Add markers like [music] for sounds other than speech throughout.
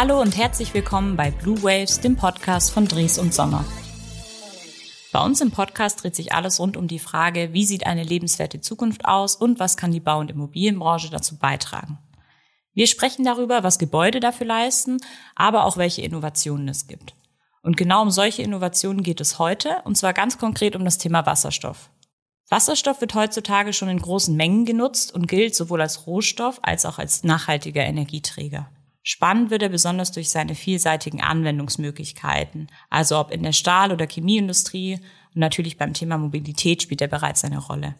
Hallo und herzlich willkommen bei Blue Waves, dem Podcast von Dries und Sommer. Bei uns im Podcast dreht sich alles rund um die Frage, wie sieht eine lebenswerte Zukunft aus und was kann die Bau- und Immobilienbranche dazu beitragen. Wir sprechen darüber, was Gebäude dafür leisten, aber auch welche Innovationen es gibt. Und genau um solche Innovationen geht es heute, und zwar ganz konkret um das Thema Wasserstoff. Wasserstoff wird heutzutage schon in großen Mengen genutzt und gilt sowohl als Rohstoff als auch als nachhaltiger Energieträger. Spannend wird er besonders durch seine vielseitigen Anwendungsmöglichkeiten, also ob in der Stahl- oder Chemieindustrie und natürlich beim Thema Mobilität spielt er bereits eine Rolle.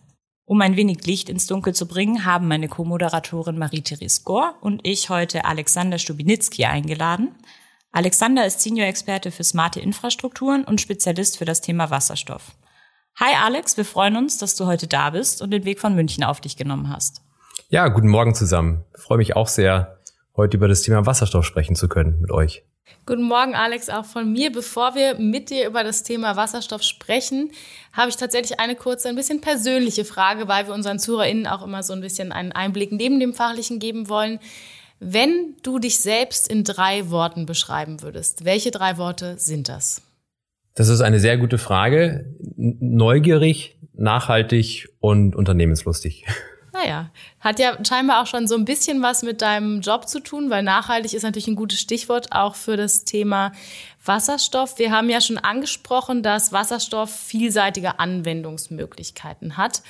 Um ein wenig Licht ins Dunkel zu bringen, haben meine Co-Moderatorin Marie-Therese Gore und ich heute Alexander Stubinitzki eingeladen. Alexander ist Senior-Experte für smarte Infrastrukturen und Spezialist für das Thema Wasserstoff. Hi Alex, wir freuen uns, dass du heute da bist und den Weg von München auf dich genommen hast. Ja, guten Morgen zusammen. Ich freue mich auch sehr, heute über das Thema Wasserstoff sprechen zu können mit euch. Guten Morgen, Alex, auch von mir. Bevor wir mit dir über das Thema Wasserstoff sprechen, habe ich tatsächlich eine kurze, ein bisschen persönliche Frage, weil wir unseren ZuhörerInnen auch immer so ein bisschen einen Einblick neben dem Fachlichen geben wollen. Wenn du dich selbst in drei Worten beschreiben würdest, welche drei Worte sind das? Das ist eine sehr gute Frage. Neugierig, nachhaltig und unternehmenslustig. [laughs] Naja, hat ja scheinbar auch schon so ein bisschen was mit deinem Job zu tun, weil nachhaltig ist natürlich ein gutes Stichwort auch für das Thema Wasserstoff. Wir haben ja schon angesprochen, dass Wasserstoff vielseitige Anwendungsmöglichkeiten hat.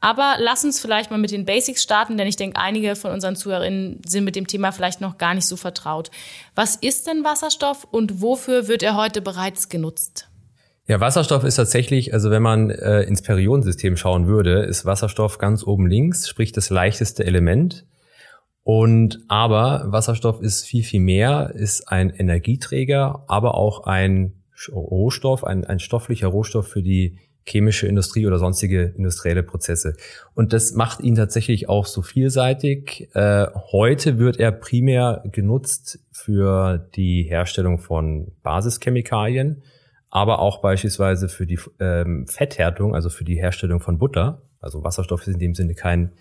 Aber lass uns vielleicht mal mit den Basics starten, denn ich denke, einige von unseren Zuhörerinnen sind mit dem Thema vielleicht noch gar nicht so vertraut. Was ist denn Wasserstoff und wofür wird er heute bereits genutzt? Ja, Wasserstoff ist tatsächlich, also wenn man äh, ins Periodensystem schauen würde, ist Wasserstoff ganz oben links, sprich das leichteste Element. Und aber Wasserstoff ist viel, viel mehr, ist ein Energieträger, aber auch ein Rohstoff, ein, ein stofflicher Rohstoff für die chemische Industrie oder sonstige industrielle Prozesse. Und das macht ihn tatsächlich auch so vielseitig. Äh, heute wird er primär genutzt für die Herstellung von Basischemikalien aber auch beispielsweise für die ähm, Fetthärtung, also für die Herstellung von Butter. Also Wasserstoff ist in dem Sinne kein,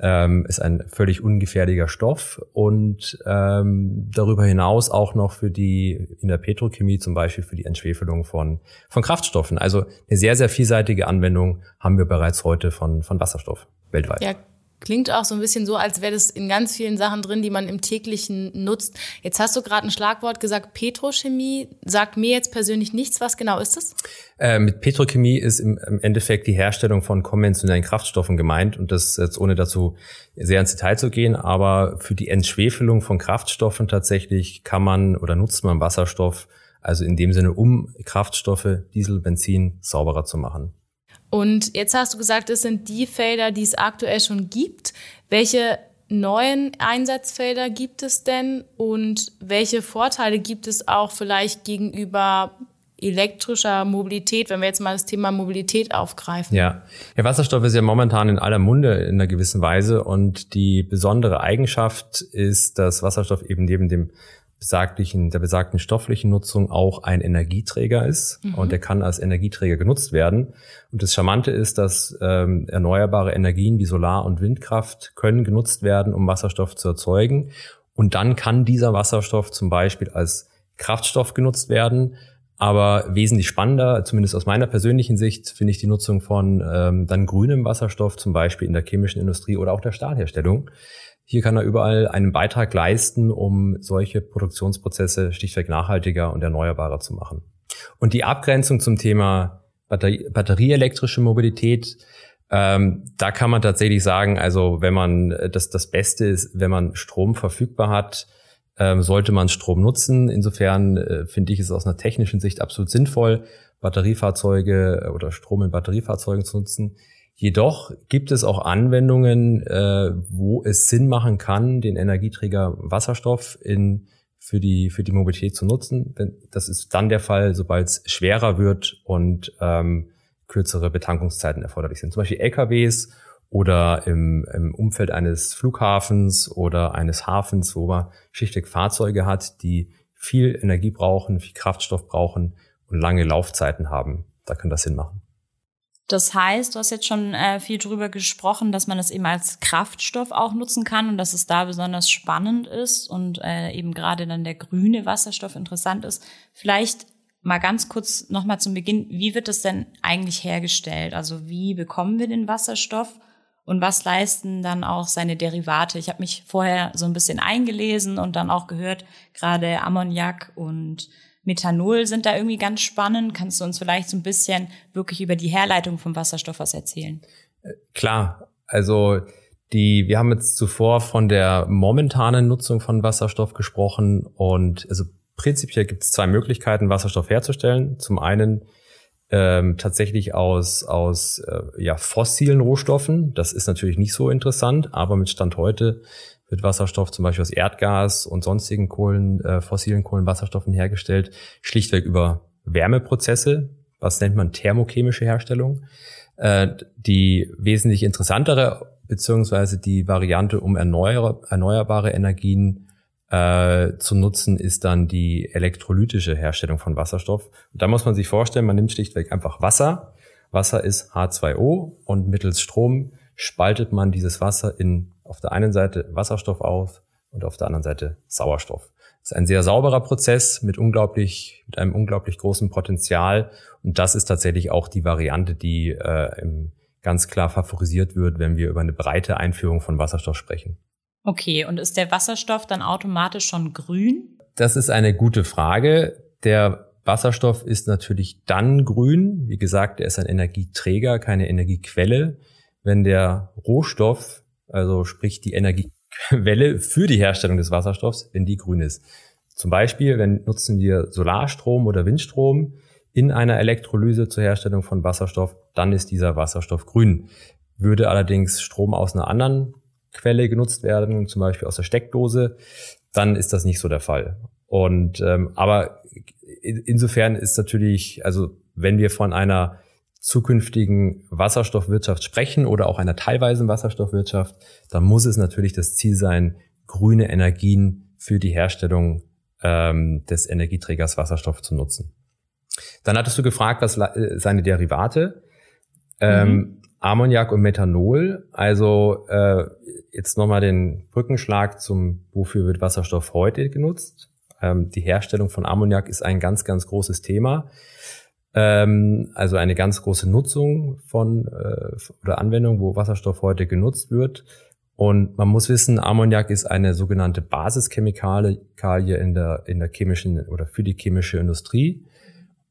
ähm, ist ein völlig ungefährlicher Stoff und ähm, darüber hinaus auch noch für die in der Petrochemie zum Beispiel für die Entschwefelung von von Kraftstoffen. Also eine sehr sehr vielseitige Anwendung haben wir bereits heute von von Wasserstoff weltweit. Ja, Klingt auch so ein bisschen so, als wäre das in ganz vielen Sachen drin, die man im täglichen nutzt. Jetzt hast du gerade ein Schlagwort gesagt, Petrochemie. Sagt mir jetzt persönlich nichts. Was genau ist das? Äh, mit Petrochemie ist im, im, Endeffekt die Herstellung von konventionellen Kraftstoffen gemeint. Und das jetzt ohne dazu sehr ins Detail zu gehen. Aber für die Entschwefelung von Kraftstoffen tatsächlich kann man oder nutzt man Wasserstoff, also in dem Sinne, um Kraftstoffe, Diesel, Benzin sauberer zu machen. Und jetzt hast du gesagt, es sind die Felder, die es aktuell schon gibt. Welche neuen Einsatzfelder gibt es denn und welche Vorteile gibt es auch vielleicht gegenüber elektrischer Mobilität, wenn wir jetzt mal das Thema Mobilität aufgreifen? Ja, der Wasserstoff ist ja momentan in aller Munde in einer gewissen Weise und die besondere Eigenschaft ist, dass Wasserstoff eben neben dem besaglichen, der besagten stofflichen Nutzung auch ein Energieträger ist mhm. und der kann als Energieträger genutzt werden. Und das Charmante ist, dass ähm, erneuerbare Energien wie Solar- und Windkraft können genutzt werden, um Wasserstoff zu erzeugen. Und dann kann dieser Wasserstoff zum Beispiel als Kraftstoff genutzt werden. Aber wesentlich spannender, zumindest aus meiner persönlichen Sicht, finde ich die Nutzung von ähm, dann grünem Wasserstoff, zum Beispiel in der chemischen Industrie oder auch der Stahlherstellung. Hier kann er überall einen Beitrag leisten, um solche Produktionsprozesse schlichtweg nachhaltiger und erneuerbarer zu machen. Und die Abgrenzung zum Thema Batterie, batterieelektrische Mobilität, ähm, da kann man tatsächlich sagen, also wenn man das, das Beste ist, wenn man Strom verfügbar hat, ähm, sollte man Strom nutzen. Insofern äh, finde ich es aus einer technischen Sicht absolut sinnvoll, Batteriefahrzeuge oder Strom in Batteriefahrzeugen zu nutzen. Jedoch gibt es auch Anwendungen, äh, wo es Sinn machen kann, den Energieträger Wasserstoff in, für, die, für die Mobilität zu nutzen. Das ist dann der Fall, sobald es schwerer wird und ähm, kürzere Betankungszeiten erforderlich sind. Zum Beispiel LKWs oder im, im Umfeld eines Flughafens oder eines Hafens, wo man schlichtweg Fahrzeuge hat, die viel Energie brauchen, viel Kraftstoff brauchen und lange Laufzeiten haben. Da kann das Sinn machen. Das heißt, du hast jetzt schon äh, viel drüber gesprochen, dass man es eben als Kraftstoff auch nutzen kann und dass es da besonders spannend ist und äh, eben gerade dann der grüne Wasserstoff interessant ist. Vielleicht mal ganz kurz nochmal zum Beginn, wie wird das denn eigentlich hergestellt? Also wie bekommen wir den Wasserstoff und was leisten dann auch seine Derivate? Ich habe mich vorher so ein bisschen eingelesen und dann auch gehört, gerade Ammoniak und Methanol sind da irgendwie ganz spannend. Kannst du uns vielleicht so ein bisschen wirklich über die Herleitung vom Wasserstoff was erzählen? Äh, klar, also die, wir haben jetzt zuvor von der momentanen Nutzung von Wasserstoff gesprochen und also prinzipiell gibt es zwei Möglichkeiten, Wasserstoff herzustellen. Zum einen ähm, tatsächlich aus, aus äh, ja, fossilen Rohstoffen. Das ist natürlich nicht so interessant, aber mit Stand heute wird Wasserstoff zum Beispiel aus Erdgas und sonstigen Kohlen, äh, fossilen Kohlenwasserstoffen hergestellt, schlichtweg über Wärmeprozesse. Was nennt man thermochemische Herstellung? Äh, die wesentlich interessantere beziehungsweise die Variante, um erneuerbare Energien äh, zu nutzen, ist dann die elektrolytische Herstellung von Wasserstoff. Und da muss man sich vorstellen, man nimmt schlichtweg einfach Wasser. Wasser ist H2O und mittels Strom spaltet man dieses Wasser in auf der einen Seite Wasserstoff auf und auf der anderen Seite Sauerstoff. Das ist ein sehr sauberer Prozess mit unglaublich, mit einem unglaublich großen Potenzial. Und das ist tatsächlich auch die Variante, die äh, ganz klar favorisiert wird, wenn wir über eine breite Einführung von Wasserstoff sprechen. Okay, und ist der Wasserstoff dann automatisch schon grün? Das ist eine gute Frage. Der Wasserstoff ist natürlich dann grün. Wie gesagt, er ist ein Energieträger, keine Energiequelle. Wenn der Rohstoff also sprich die Energiequelle für die Herstellung des Wasserstoffs, wenn die grün ist. Zum Beispiel, wenn nutzen wir Solarstrom oder Windstrom in einer Elektrolyse zur Herstellung von Wasserstoff, dann ist dieser Wasserstoff grün. Würde allerdings Strom aus einer anderen Quelle genutzt werden, zum Beispiel aus der Steckdose, dann ist das nicht so der Fall. Und ähm, aber insofern ist natürlich, also wenn wir von einer zukünftigen Wasserstoffwirtschaft sprechen oder auch einer teilweisen Wasserstoffwirtschaft, dann muss es natürlich das Ziel sein, grüne Energien für die Herstellung ähm, des Energieträgers Wasserstoff zu nutzen. Dann hattest du gefragt, was äh, seine Derivate. Ähm, mhm. Ammoniak und Methanol. Also äh, jetzt nochmal den Brückenschlag zum, wofür wird Wasserstoff heute genutzt. Ähm, die Herstellung von Ammoniak ist ein ganz, ganz großes Thema. Ähm, also eine ganz große Nutzung von äh, oder Anwendung, wo Wasserstoff heute genutzt wird. Und man muss wissen, Ammoniak ist eine sogenannte Basischemikalie in der, in der chemischen oder für die chemische Industrie.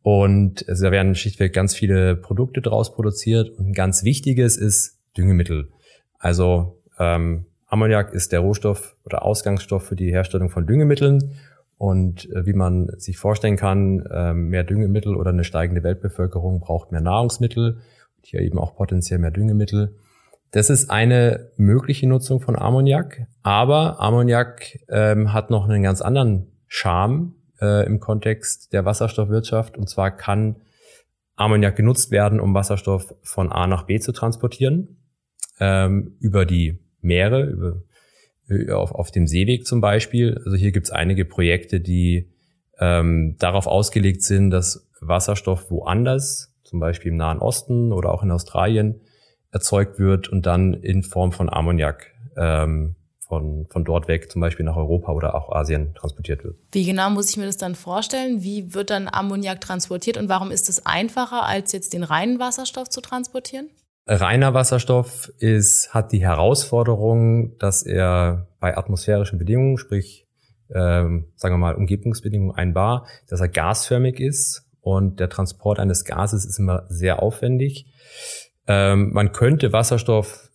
Und also da werden schlichtweg ganz viele Produkte draus produziert. Und ein ganz wichtiges ist Düngemittel. Also ähm, Ammoniak ist der Rohstoff oder Ausgangsstoff für die Herstellung von Düngemitteln. Und äh, wie man sich vorstellen kann, äh, mehr Düngemittel oder eine steigende Weltbevölkerung braucht mehr Nahrungsmittel, hier eben auch potenziell mehr Düngemittel. Das ist eine mögliche Nutzung von Ammoniak, aber Ammoniak ähm, hat noch einen ganz anderen Charme äh, im Kontext der Wasserstoffwirtschaft. Und zwar kann Ammoniak genutzt werden, um Wasserstoff von A nach B zu transportieren, ähm, über die Meere, über äh, auf, auf dem Seeweg zum Beispiel. Also hier gibt es einige Projekte, die ähm, darauf ausgelegt sind, dass Wasserstoff woanders, zum Beispiel im Nahen Osten oder auch in Australien, erzeugt wird und dann in Form von Ammoniak ähm, von, von dort weg zum Beispiel nach Europa oder auch Asien transportiert wird. Wie genau muss ich mir das dann vorstellen? Wie wird dann Ammoniak transportiert und warum ist es einfacher, als jetzt den reinen Wasserstoff zu transportieren? Reiner Wasserstoff ist, hat die Herausforderung, dass er bei atmosphärischen Bedingungen, sprich ähm, sagen wir mal Umgebungsbedingungen ein Bar, dass er gasförmig ist und der Transport eines Gases ist immer sehr aufwendig. Ähm, man könnte Wasserstoff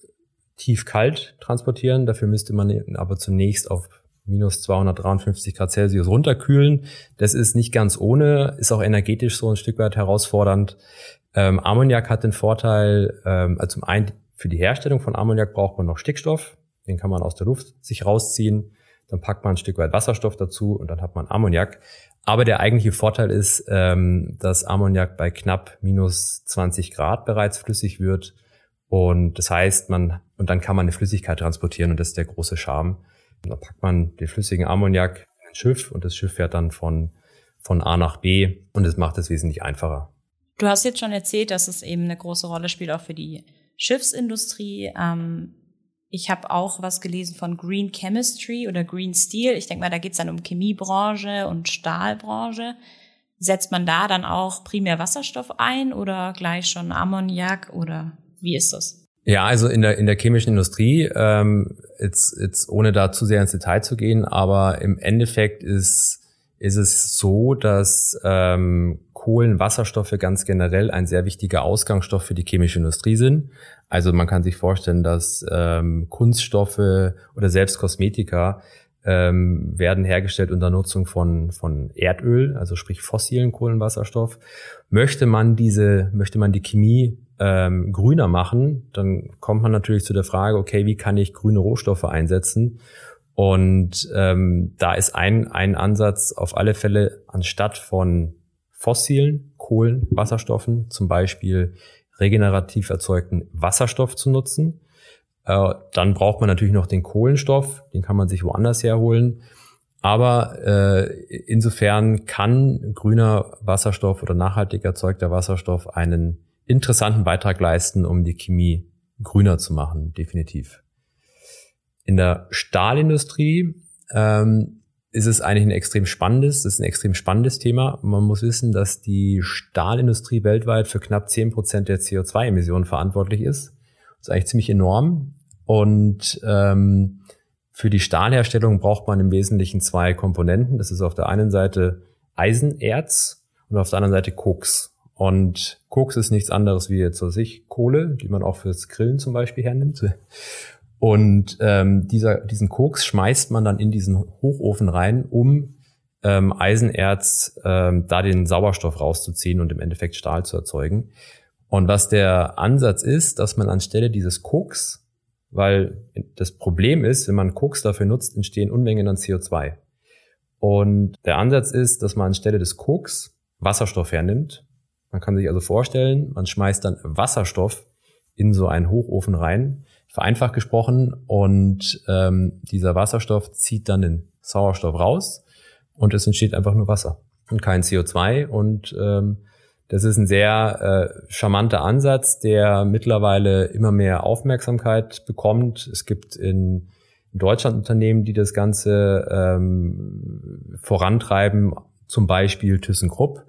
tief-kalt transportieren, dafür müsste man aber zunächst auf minus 253 Grad Celsius runterkühlen. Das ist nicht ganz ohne, ist auch energetisch so ein Stück weit herausfordernd. Ähm, Ammoniak hat den Vorteil, ähm, also zum einen für die Herstellung von Ammoniak braucht man noch Stickstoff, den kann man aus der Luft sich rausziehen, dann packt man ein Stück weit Wasserstoff dazu und dann hat man Ammoniak. Aber der eigentliche Vorteil ist, ähm, dass Ammoniak bei knapp minus 20 Grad bereits flüssig wird. Und das heißt, man, und dann kann man eine Flüssigkeit transportieren und das ist der große Charme. Und dann packt man den flüssigen Ammoniak in ein Schiff und das Schiff fährt dann von, von A nach B und es macht es wesentlich einfacher. Du hast jetzt schon erzählt, dass es eben eine große Rolle spielt auch für die Schiffsindustrie. Ähm, ich habe auch was gelesen von Green Chemistry oder Green Steel. Ich denke mal, da geht es dann um Chemiebranche und Stahlbranche. Setzt man da dann auch primär Wasserstoff ein oder gleich schon Ammoniak oder wie ist das? Ja, also in der, in der chemischen Industrie, ähm, jetzt, jetzt ohne da zu sehr ins Detail zu gehen, aber im Endeffekt ist, ist es so, dass ähm, Kohlenwasserstoffe ganz generell ein sehr wichtiger Ausgangsstoff für die chemische Industrie sind. Also man kann sich vorstellen, dass ähm, Kunststoffe oder selbst Kosmetika ähm, werden hergestellt unter Nutzung von, von Erdöl, also sprich fossilen Kohlenwasserstoff. Möchte man diese, möchte man die Chemie ähm, grüner machen, dann kommt man natürlich zu der Frage, okay, wie kann ich grüne Rohstoffe einsetzen? Und ähm, da ist ein, ein Ansatz auf alle Fälle, anstatt von fossilen Kohlenwasserstoffen, zum Beispiel regenerativ erzeugten Wasserstoff zu nutzen. Äh, dann braucht man natürlich noch den Kohlenstoff, den kann man sich woanders herholen. Aber äh, insofern kann grüner Wasserstoff oder nachhaltig erzeugter Wasserstoff einen interessanten Beitrag leisten, um die Chemie grüner zu machen, definitiv. In der Stahlindustrie ähm, ist es eigentlich ein extrem spannendes, ist ein extrem spannendes Thema. Man muss wissen, dass die Stahlindustrie weltweit für knapp zehn Prozent der CO2-Emissionen verantwortlich ist. Das ist eigentlich ziemlich enorm. Und ähm, für die Stahlherstellung braucht man im Wesentlichen zwei Komponenten. Das ist auf der einen Seite Eisenerz und auf der anderen Seite Koks. Und Koks ist nichts anderes wie jetzt sich Kohle, die man auch fürs Grillen zum Beispiel hernimmt. Und ähm, dieser, diesen Koks schmeißt man dann in diesen Hochofen rein, um ähm, Eisenerz ähm, da den Sauerstoff rauszuziehen und im Endeffekt Stahl zu erzeugen. Und was der Ansatz ist, dass man anstelle dieses Koks, weil das Problem ist, wenn man Koks dafür nutzt, entstehen Unmengen an CO2. Und der Ansatz ist, dass man anstelle des Koks Wasserstoff hernimmt man kann sich also vorstellen, man schmeißt dann Wasserstoff in so einen Hochofen rein, vereinfacht gesprochen, und ähm, dieser Wasserstoff zieht dann den Sauerstoff raus und es entsteht einfach nur Wasser und kein CO2. Und ähm, das ist ein sehr äh, charmanter Ansatz, der mittlerweile immer mehr Aufmerksamkeit bekommt. Es gibt in Deutschland Unternehmen, die das Ganze ähm, vorantreiben, zum Beispiel ThyssenKrupp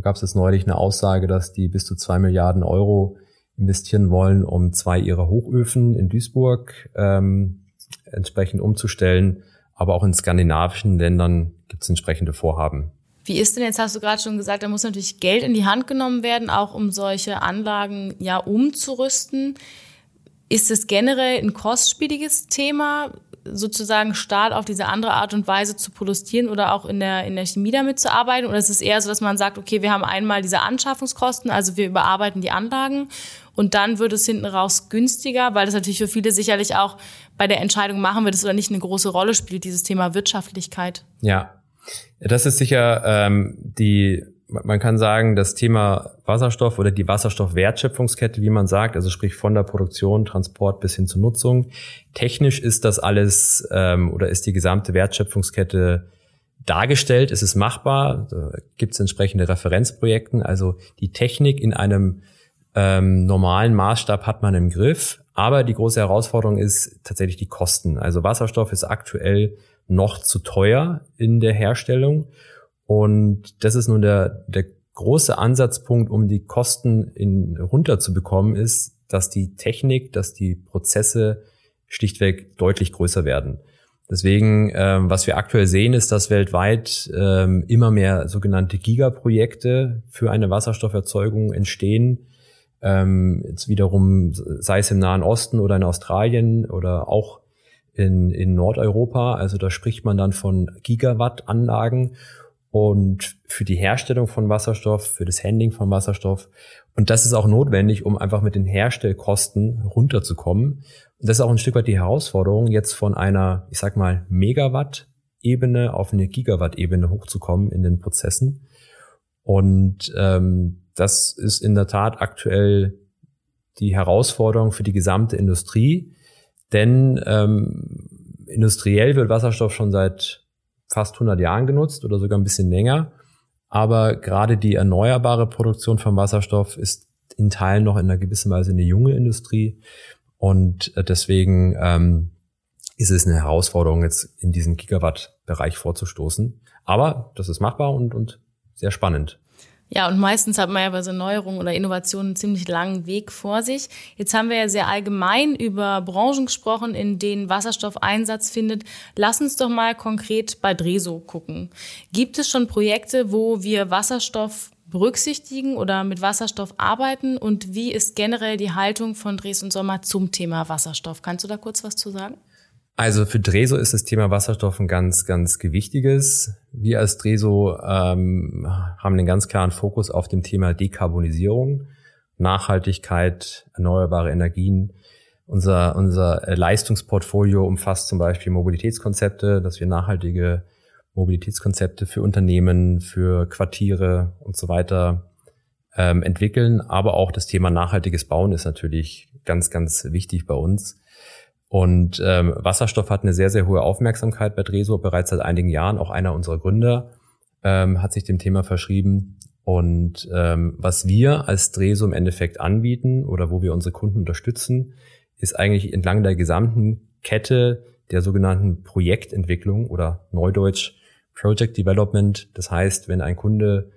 da gab es jetzt neulich eine Aussage, dass die bis zu zwei Milliarden Euro investieren wollen, um zwei ihrer Hochöfen in Duisburg ähm, entsprechend umzustellen. Aber auch in skandinavischen Ländern gibt es entsprechende Vorhaben. Wie ist denn jetzt, hast du gerade schon gesagt, da muss natürlich Geld in die Hand genommen werden, auch um solche Anlagen ja umzurüsten. Ist es generell ein kostspieliges Thema? sozusagen Stahl auf diese andere Art und Weise zu produzieren oder auch in der, in der Chemie damit zu arbeiten? Oder ist es eher so, dass man sagt, okay, wir haben einmal diese Anschaffungskosten, also wir überarbeiten die Anlagen und dann wird es hinten raus günstiger, weil das natürlich für viele sicherlich auch bei der Entscheidung, machen wir das oder nicht, eine große Rolle spielt, dieses Thema Wirtschaftlichkeit. Ja, das ist sicher ähm, die man kann sagen, das Thema Wasserstoff oder die Wasserstoffwertschöpfungskette, wie man sagt, also sprich von der Produktion, Transport bis hin zur Nutzung. Technisch ist das alles ähm, oder ist die gesamte Wertschöpfungskette dargestellt, es ist machbar, da gibt es entsprechende Referenzprojekten. Also die Technik in einem ähm, normalen Maßstab hat man im Griff, aber die große Herausforderung ist tatsächlich die Kosten. Also Wasserstoff ist aktuell noch zu teuer in der Herstellung und das ist nun der, der große Ansatzpunkt, um die Kosten in, runterzubekommen, ist, dass die Technik, dass die Prozesse schlichtweg deutlich größer werden. Deswegen, ähm, was wir aktuell sehen, ist, dass weltweit ähm, immer mehr sogenannte Gigaprojekte für eine Wasserstofferzeugung entstehen. Ähm, jetzt wiederum, sei es im Nahen Osten oder in Australien oder auch in, in Nordeuropa. Also da spricht man dann von Gigawatt-Anlagen. Und für die Herstellung von Wasserstoff, für das Handling von Wasserstoff. Und das ist auch notwendig, um einfach mit den Herstellkosten runterzukommen. Und das ist auch ein Stück weit die Herausforderung, jetzt von einer, ich sag mal, Megawatt-Ebene auf eine Gigawatt-Ebene hochzukommen in den Prozessen. Und ähm, das ist in der Tat aktuell die Herausforderung für die gesamte Industrie. Denn ähm, industriell wird Wasserstoff schon seit fast 100 Jahren genutzt oder sogar ein bisschen länger. Aber gerade die erneuerbare Produktion von Wasserstoff ist in Teilen noch in einer gewissen Weise eine junge Industrie. Und äh, deswegen ähm, ist es eine Herausforderung, jetzt in diesen Gigawatt-Bereich vorzustoßen. Aber das ist machbar und, und sehr spannend. Ja, und meistens hat man ja bei so Neuerungen oder Innovationen einen ziemlich langen Weg vor sich. Jetzt haben wir ja sehr allgemein über Branchen gesprochen, in denen Wasserstoff Einsatz findet. Lass uns doch mal konkret bei Dreso gucken. Gibt es schon Projekte, wo wir Wasserstoff berücksichtigen oder mit Wasserstoff arbeiten? Und wie ist generell die Haltung von Dres und Sommer zum Thema Wasserstoff? Kannst du da kurz was zu sagen? Also für Dreso ist das Thema Wasserstoff ein ganz, ganz gewichtiges. Wir als Dreso ähm, haben einen ganz klaren Fokus auf dem Thema Dekarbonisierung, Nachhaltigkeit, erneuerbare Energien. Unser, unser Leistungsportfolio umfasst zum Beispiel Mobilitätskonzepte, dass wir nachhaltige Mobilitätskonzepte für Unternehmen, für Quartiere und so weiter ähm, entwickeln. Aber auch das Thema nachhaltiges Bauen ist natürlich ganz, ganz wichtig bei uns. Und ähm, Wasserstoff hat eine sehr, sehr hohe Aufmerksamkeit bei Dresor bereits seit einigen Jahren. Auch einer unserer Gründer ähm, hat sich dem Thema verschrieben. Und ähm, was wir als Dreso im Endeffekt anbieten oder wo wir unsere Kunden unterstützen, ist eigentlich entlang der gesamten Kette der sogenannten Projektentwicklung oder Neudeutsch Project Development. Das heißt, wenn ein Kunde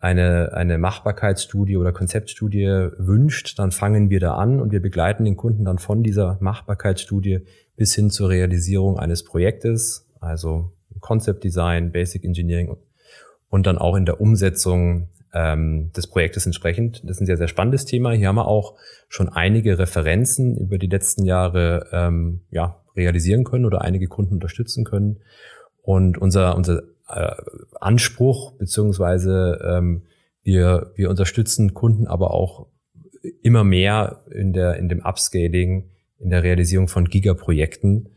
eine, eine Machbarkeitsstudie oder Konzeptstudie wünscht, dann fangen wir da an und wir begleiten den Kunden dann von dieser Machbarkeitsstudie bis hin zur Realisierung eines Projektes, also Concept Design, Basic Engineering und dann auch in der Umsetzung ähm, des Projektes entsprechend. Das ist ein sehr, sehr spannendes Thema. Hier haben wir auch schon einige Referenzen über die letzten Jahre ähm, ja, realisieren können oder einige Kunden unterstützen können. Und unser, unser äh, Anspruch, beziehungsweise ähm, wir, wir unterstützen Kunden aber auch immer mehr in, der, in dem Upscaling, in der Realisierung von Gigaprojekten.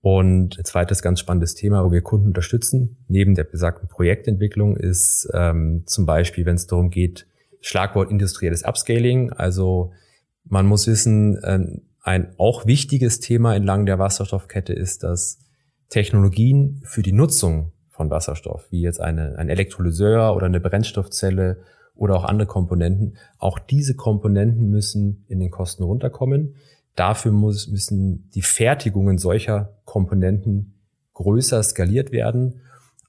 Und ein zweites ganz spannendes Thema, wo wir Kunden unterstützen, neben der besagten Projektentwicklung, ist ähm, zum Beispiel, wenn es darum geht, Schlagwort industrielles Upscaling. Also man muss wissen, ähm, ein auch wichtiges Thema entlang der Wasserstoffkette ist, dass Technologien für die Nutzung von Wasserstoff, wie jetzt eine, ein Elektrolyseur oder eine Brennstoffzelle oder auch andere Komponenten. Auch diese Komponenten müssen in den Kosten runterkommen. Dafür muss, müssen die Fertigungen solcher Komponenten größer skaliert werden.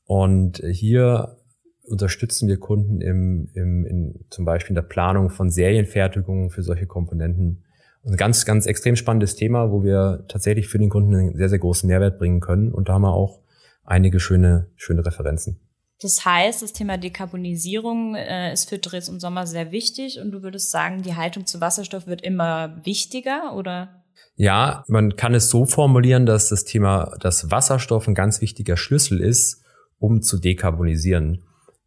Und hier unterstützen wir Kunden im, im, in, zum Beispiel in der Planung von Serienfertigungen für solche Komponenten. Ein ganz, ganz extrem spannendes Thema, wo wir tatsächlich für den Kunden einen sehr, sehr großen Mehrwert bringen können. Und da haben wir auch einige schöne, schöne Referenzen. Das heißt, das Thema Dekarbonisierung äh, ist für Dres und Sommer sehr wichtig und du würdest sagen, die Haltung zu Wasserstoff wird immer wichtiger oder? Ja, man kann es so formulieren, dass das Thema, dass Wasserstoff ein ganz wichtiger Schlüssel ist, um zu dekarbonisieren.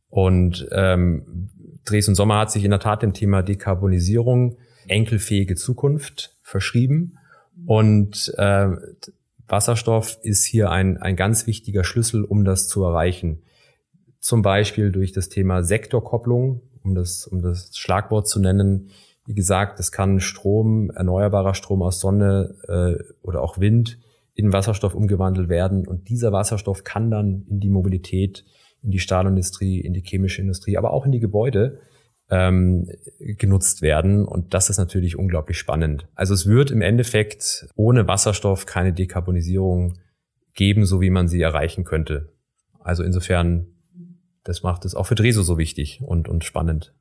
Und ähm, Dres und Sommer hat sich in der Tat dem Thema Dekarbonisierung enkelfähige Zukunft verschrieben. Und äh, Wasserstoff ist hier ein, ein ganz wichtiger Schlüssel, um das zu erreichen. Zum Beispiel durch das Thema Sektorkopplung, um das, um das Schlagwort zu nennen. Wie gesagt, es kann Strom, erneuerbarer Strom aus Sonne äh, oder auch Wind in Wasserstoff umgewandelt werden. Und dieser Wasserstoff kann dann in die Mobilität, in die Stahlindustrie, in die chemische Industrie, aber auch in die Gebäude ähm, genutzt werden. Und das ist natürlich unglaublich spannend. Also es wird im Endeffekt ohne Wasserstoff keine Dekarbonisierung geben, so wie man sie erreichen könnte. Also insofern, das macht es auch für Dreso so wichtig und, und spannend.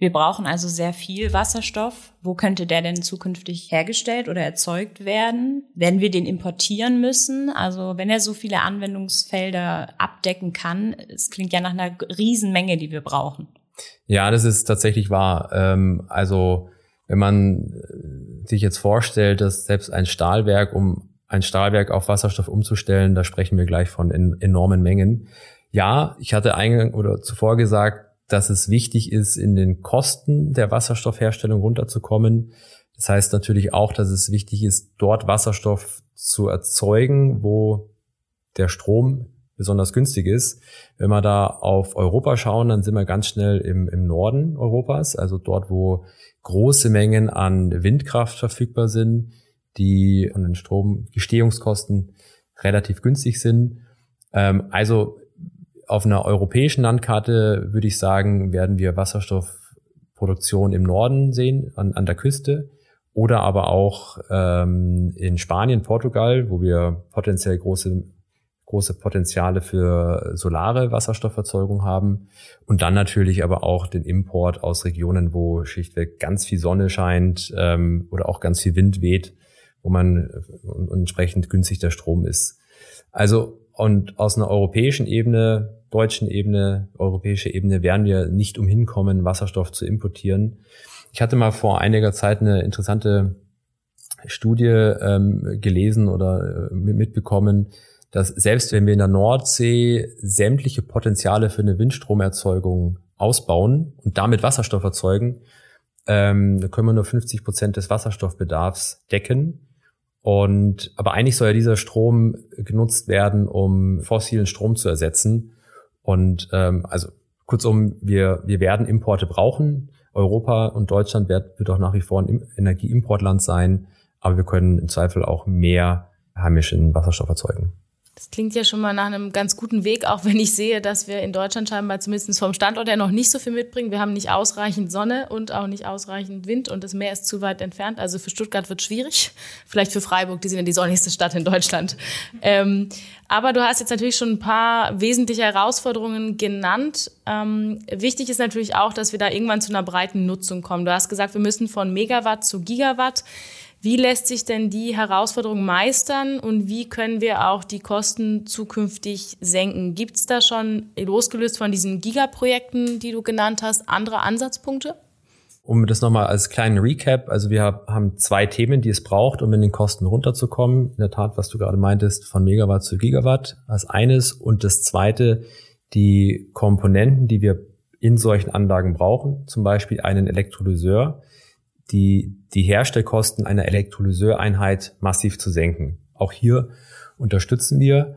Wir brauchen also sehr viel Wasserstoff. Wo könnte der denn zukünftig hergestellt oder erzeugt werden? Werden wir den importieren müssen? Also wenn er so viele Anwendungsfelder abdecken kann, es klingt ja nach einer Riesenmenge, die wir brauchen. Ja, das ist tatsächlich wahr. Ähm, also wenn man äh, sich jetzt vorstellt, dass selbst ein Stahlwerk, um ein Stahlwerk auf Wasserstoff umzustellen, da sprechen wir gleich von enormen Mengen. Ja, ich hatte eingang oder zuvor gesagt, dass es wichtig ist, in den Kosten der Wasserstoffherstellung runterzukommen. Das heißt natürlich auch, dass es wichtig ist, dort Wasserstoff zu erzeugen, wo der Strom besonders günstig ist. Wenn wir da auf Europa schauen, dann sind wir ganz schnell im, im Norden Europas, also dort, wo große Mengen an Windkraft verfügbar sind, die von den Stromgestehungskosten relativ günstig sind. Ähm, also auf einer europäischen Landkarte würde ich sagen, werden wir Wasserstoffproduktion im Norden sehen, an, an der Küste oder aber auch ähm, in Spanien, Portugal, wo wir potenziell große große Potenziale für solare Wasserstofferzeugung haben und dann natürlich aber auch den Import aus Regionen, wo schlichtweg ganz viel Sonne scheint ähm, oder auch ganz viel Wind weht, wo man äh, entsprechend günstig der Strom ist. Also und aus einer europäischen Ebene, deutschen Ebene, europäische Ebene werden wir nicht umhin kommen, Wasserstoff zu importieren. Ich hatte mal vor einiger Zeit eine interessante Studie ähm, gelesen oder äh, mitbekommen, dass selbst wenn wir in der Nordsee sämtliche Potenziale für eine Windstromerzeugung ausbauen und damit Wasserstoff erzeugen, ähm, können wir nur 50 Prozent des Wasserstoffbedarfs decken. Und aber eigentlich soll ja dieser Strom genutzt werden, um fossilen Strom zu ersetzen. Und ähm, also kurzum, wir, wir werden Importe brauchen. Europa und Deutschland wird, wird auch nach wie vor ein Energieimportland sein, aber wir können im Zweifel auch mehr heimischen Wasserstoff erzeugen. Das klingt ja schon mal nach einem ganz guten Weg, auch wenn ich sehe, dass wir in Deutschland scheinbar zumindest vom Standort her noch nicht so viel mitbringen. Wir haben nicht ausreichend Sonne und auch nicht ausreichend Wind und das Meer ist zu weit entfernt. Also für Stuttgart wird schwierig. Vielleicht für Freiburg, die sind ja die sonnigste Stadt in Deutschland. Ähm, aber du hast jetzt natürlich schon ein paar wesentliche Herausforderungen genannt. Ähm, wichtig ist natürlich auch, dass wir da irgendwann zu einer breiten Nutzung kommen. Du hast gesagt, wir müssen von Megawatt zu Gigawatt. Wie lässt sich denn die Herausforderung meistern und wie können wir auch die Kosten zukünftig senken? Gibt es da schon, losgelöst von diesen Gigaprojekten, die du genannt hast, andere Ansatzpunkte? Um das nochmal als kleinen Recap, also wir haben zwei Themen, die es braucht, um in den Kosten runterzukommen. In der Tat, was du gerade meintest, von Megawatt zu Gigawatt als eines. Und das zweite, die Komponenten, die wir in solchen Anlagen brauchen, zum Beispiel einen Elektrolyseur, die, die Herstellkosten einer Elektrolyseur-Einheit massiv zu senken. Auch hier unterstützen wir.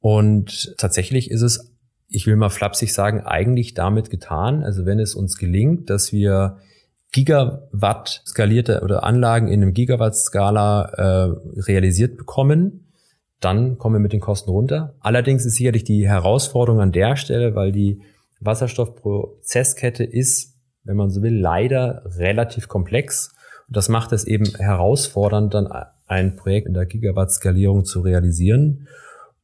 Und tatsächlich ist es, ich will mal flapsig sagen, eigentlich damit getan. Also wenn es uns gelingt, dass wir Gigawatt skalierte oder Anlagen in einem Gigawatt-Skala äh, realisiert bekommen, dann kommen wir mit den Kosten runter. Allerdings ist sicherlich die Herausforderung an der Stelle, weil die Wasserstoffprozesskette ist wenn man so will, leider relativ komplex. Und das macht es eben herausfordernd, dann ein Projekt in der Gigawatt-Skalierung zu realisieren.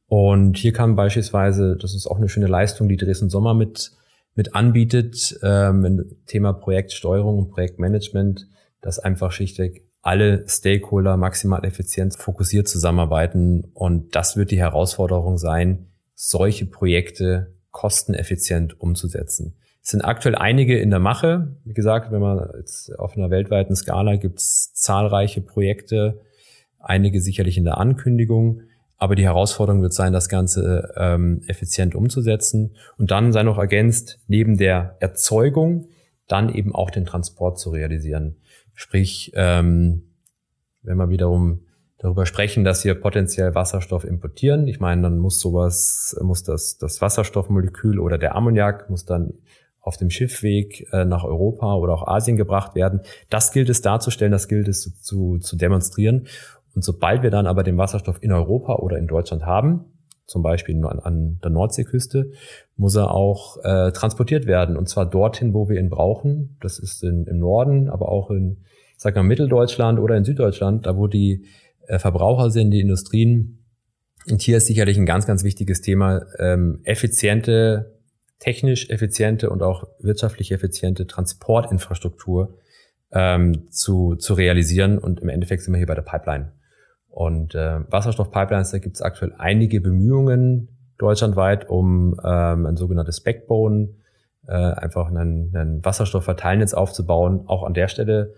Und hier kann beispielsweise, das ist auch eine schöne Leistung, die Dresden Sommer mit, mit anbietet, ähm, Thema Projektsteuerung und Projektmanagement, dass einfach schlichtweg alle Stakeholder maximal effizient fokussiert zusammenarbeiten. Und das wird die Herausforderung sein, solche Projekte kosteneffizient umzusetzen. Es sind aktuell einige in der Mache. Wie gesagt, wenn man jetzt auf einer weltweiten Skala gibt es zahlreiche Projekte, einige sicherlich in der Ankündigung. Aber die Herausforderung wird sein, das Ganze ähm, effizient umzusetzen und dann sei noch ergänzt, neben der Erzeugung dann eben auch den Transport zu realisieren. Sprich, ähm, wenn wir wiederum darüber sprechen, dass wir potenziell Wasserstoff importieren, ich meine, dann muss sowas, muss das, das Wasserstoffmolekül oder der Ammoniak muss dann auf dem Schiffweg äh, nach Europa oder auch Asien gebracht werden. Das gilt es darzustellen, das gilt es zu, zu, demonstrieren. Und sobald wir dann aber den Wasserstoff in Europa oder in Deutschland haben, zum Beispiel an, an der Nordseeküste, muss er auch äh, transportiert werden. Und zwar dorthin, wo wir ihn brauchen. Das ist in, im Norden, aber auch in, ich sag mal, Mitteldeutschland oder in Süddeutschland, da wo die äh, Verbraucher sind, die Industrien. Und hier ist sicherlich ein ganz, ganz wichtiges Thema, ähm, effiziente technisch effiziente und auch wirtschaftlich effiziente Transportinfrastruktur ähm, zu, zu realisieren. Und im Endeffekt sind wir hier bei der Pipeline. Und äh, Wasserstoffpipelines, da gibt es aktuell einige Bemühungen deutschlandweit, um ähm, ein sogenanntes Backbone, äh, einfach einen, einen Wasserstoffverteilnetz aufzubauen. Auch an der Stelle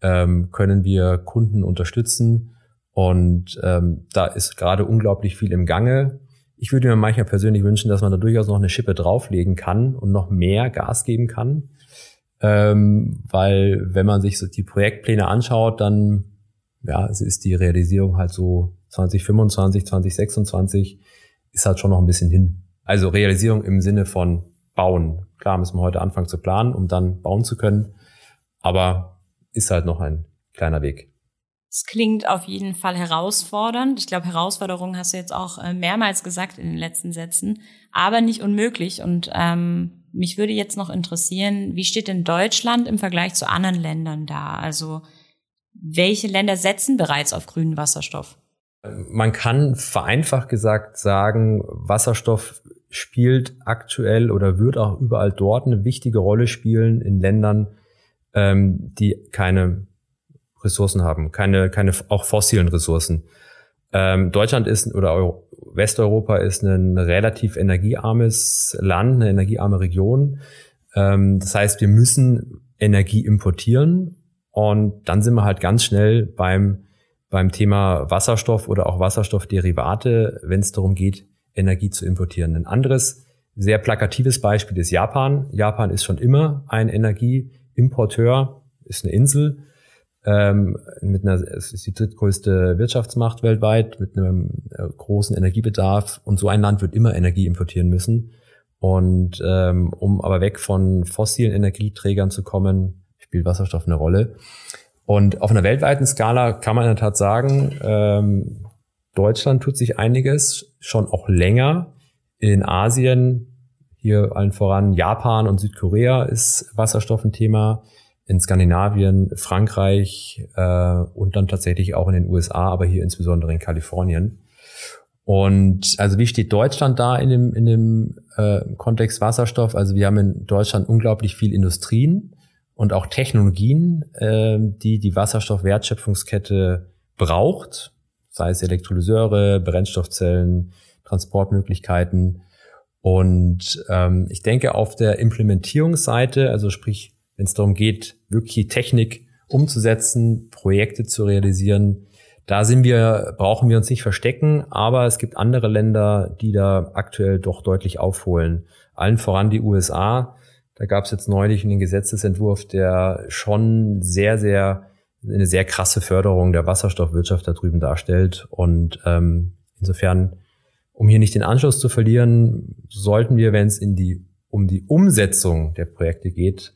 ähm, können wir Kunden unterstützen. Und ähm, da ist gerade unglaublich viel im Gange. Ich würde mir manchmal persönlich wünschen, dass man da durchaus noch eine Schippe drauflegen kann und noch mehr Gas geben kann. Ähm, weil wenn man sich so die Projektpläne anschaut, dann ja, ist die Realisierung halt so 2025, 2026 ist halt schon noch ein bisschen hin. Also Realisierung im Sinne von bauen. Klar müssen wir heute anfangen zu planen, um dann bauen zu können. Aber ist halt noch ein kleiner Weg. Es klingt auf jeden Fall herausfordernd. Ich glaube, Herausforderungen hast du jetzt auch äh, mehrmals gesagt in den letzten Sätzen, aber nicht unmöglich. Und ähm, mich würde jetzt noch interessieren, wie steht denn Deutschland im Vergleich zu anderen Ländern da? Also welche Länder setzen bereits auf grünen Wasserstoff? Man kann vereinfacht gesagt sagen, Wasserstoff spielt aktuell oder wird auch überall dort eine wichtige Rolle spielen in Ländern, ähm, die keine Ressourcen haben, keine, keine auch fossilen Ressourcen. Ähm, Deutschland ist oder Euro, Westeuropa ist ein relativ energiearmes Land, eine energiearme Region. Ähm, das heißt, wir müssen Energie importieren und dann sind wir halt ganz schnell beim beim Thema Wasserstoff oder auch Wasserstoffderivate, wenn es darum geht, Energie zu importieren. Ein anderes sehr plakatives Beispiel ist Japan. Japan ist schon immer ein Energieimporteur, ist eine Insel ähm, mit einer, es ist die drittgrößte Wirtschaftsmacht weltweit mit einem äh, großen Energiebedarf und so ein Land wird immer Energie importieren müssen. Und ähm, um aber weg von fossilen Energieträgern zu kommen, spielt Wasserstoff eine Rolle. Und auf einer weltweiten Skala kann man in der Tat sagen, ähm, Deutschland tut sich einiges, schon auch länger. In Asien, hier allen voran Japan und Südkorea ist Wasserstoff ein Thema in Skandinavien, Frankreich äh, und dann tatsächlich auch in den USA, aber hier insbesondere in Kalifornien. Und also wie steht Deutschland da in dem, in dem äh, Kontext Wasserstoff? Also wir haben in Deutschland unglaublich viel Industrien und auch Technologien, äh, die die Wasserstoffwertschöpfungskette braucht, sei es Elektrolyseure, Brennstoffzellen, Transportmöglichkeiten. Und ähm, ich denke, auf der Implementierungsseite, also sprich wenn es darum geht, wirklich Technik umzusetzen, Projekte zu realisieren. Da sind wir, brauchen wir uns nicht verstecken, aber es gibt andere Länder, die da aktuell doch deutlich aufholen. Allen voran die USA. Da gab es jetzt neulich einen Gesetzesentwurf, der schon sehr, sehr eine sehr krasse Förderung der Wasserstoffwirtschaft da drüben darstellt. Und ähm, insofern, um hier nicht den Anschluss zu verlieren, sollten wir, wenn es in die um die Umsetzung der Projekte geht,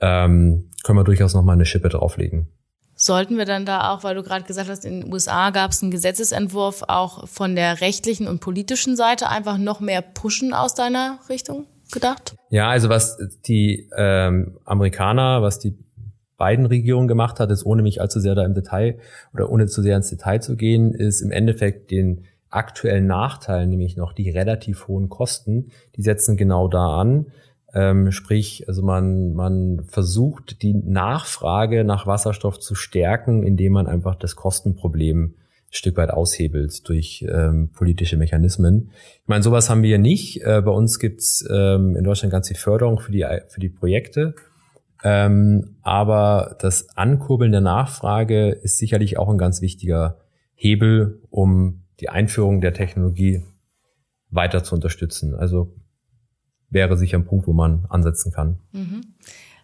ähm, können wir durchaus noch mal eine Schippe drauflegen. Sollten wir dann da auch, weil du gerade gesagt hast, in den USA gab es einen Gesetzesentwurf, auch von der rechtlichen und politischen Seite einfach noch mehr pushen aus deiner Richtung gedacht? Ja, also was die ähm, Amerikaner, was die beiden Regierungen gemacht hat, ist ohne mich allzu sehr da im Detail oder ohne zu sehr ins Detail zu gehen, ist im Endeffekt den aktuellen Nachteil, nämlich noch die relativ hohen Kosten, die setzen genau da an. Ähm, sprich, also man, man versucht die Nachfrage nach Wasserstoff zu stärken, indem man einfach das Kostenproblem ein Stück weit aushebelt durch ähm, politische Mechanismen. Ich meine, sowas haben wir nicht. Äh, bei uns gibt's ähm, in Deutschland ganz viel Förderung für die, für die Projekte. Ähm, aber das Ankurbeln der Nachfrage ist sicherlich auch ein ganz wichtiger Hebel, um die Einführung der Technologie weiter zu unterstützen. Also wäre sicher ein Punkt, wo man ansetzen kann. Mhm.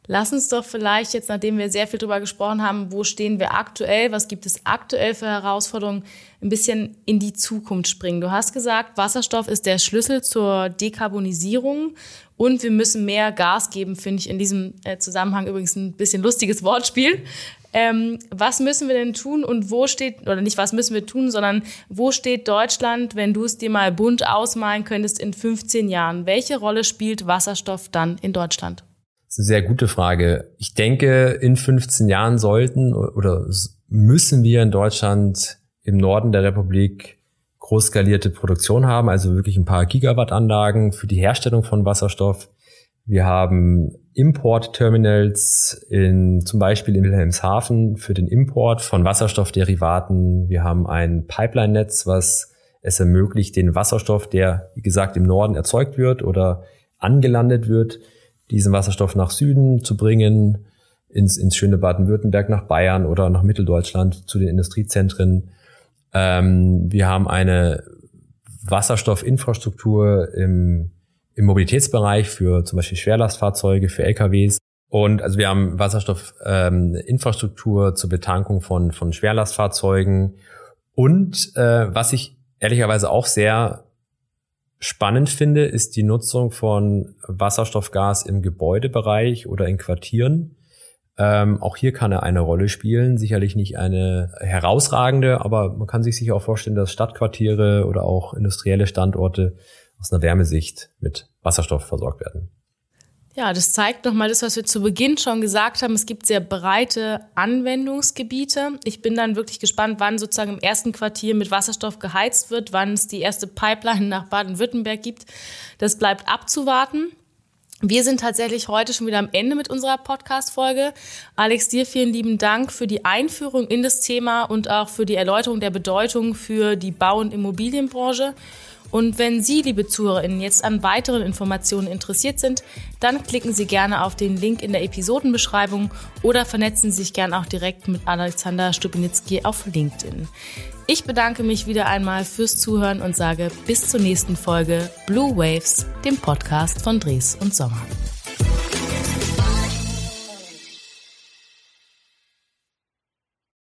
Lass uns doch vielleicht jetzt, nachdem wir sehr viel darüber gesprochen haben, wo stehen wir aktuell, was gibt es aktuell für Herausforderungen, ein bisschen in die Zukunft springen. Du hast gesagt, Wasserstoff ist der Schlüssel zur Dekarbonisierung und wir müssen mehr Gas geben, finde ich in diesem äh, Zusammenhang übrigens ein bisschen lustiges Wortspiel. Ähm, was müssen wir denn tun und wo steht, oder nicht was müssen wir tun, sondern wo steht Deutschland, wenn du es dir mal bunt ausmalen könntest in 15 Jahren? Welche Rolle spielt Wasserstoff dann in Deutschland? Das ist eine sehr gute Frage. Ich denke, in 15 Jahren sollten oder müssen wir in Deutschland im Norden der Republik großskalierte Produktion haben, also wirklich ein paar Gigawatt-Anlagen für die Herstellung von Wasserstoff. Wir haben Importterminals in, zum Beispiel in Wilhelmshaven für den Import von Wasserstoffderivaten. Wir haben ein Pipeline-Netz, was es ermöglicht, den Wasserstoff, der, wie gesagt, im Norden erzeugt wird oder angelandet wird, diesen Wasserstoff nach Süden zu bringen, ins, ins schöne Baden-Württemberg, nach Bayern oder nach Mitteldeutschland zu den Industriezentren. Ähm, wir haben eine Wasserstoffinfrastruktur im im Mobilitätsbereich für zum Beispiel Schwerlastfahrzeuge, für LKWs. Und also wir haben Wasserstoffinfrastruktur ähm, zur Betankung von, von Schwerlastfahrzeugen. Und äh, was ich ehrlicherweise auch sehr spannend finde, ist die Nutzung von Wasserstoffgas im Gebäudebereich oder in Quartieren. Ähm, auch hier kann er eine Rolle spielen, sicherlich nicht eine herausragende, aber man kann sich sicher auch vorstellen, dass Stadtquartiere oder auch industrielle Standorte aus einer Wärmesicht mit Wasserstoff versorgt werden. Ja, das zeigt nochmal das, was wir zu Beginn schon gesagt haben. Es gibt sehr breite Anwendungsgebiete. Ich bin dann wirklich gespannt, wann sozusagen im ersten Quartier mit Wasserstoff geheizt wird, wann es die erste Pipeline nach Baden-Württemberg gibt. Das bleibt abzuwarten. Wir sind tatsächlich heute schon wieder am Ende mit unserer Podcast-Folge. Alex, dir vielen lieben Dank für die Einführung in das Thema und auch für die Erläuterung der Bedeutung für die Bau- und Immobilienbranche. Und wenn Sie, liebe ZuhörerInnen, jetzt an weiteren Informationen interessiert sind, dann klicken Sie gerne auf den Link in der Episodenbeschreibung oder vernetzen Sie sich gerne auch direkt mit Alexander Stupinitzki auf LinkedIn. Ich bedanke mich wieder einmal fürs Zuhören und sage bis zur nächsten Folge Blue Waves, dem Podcast von Dres und Sommer.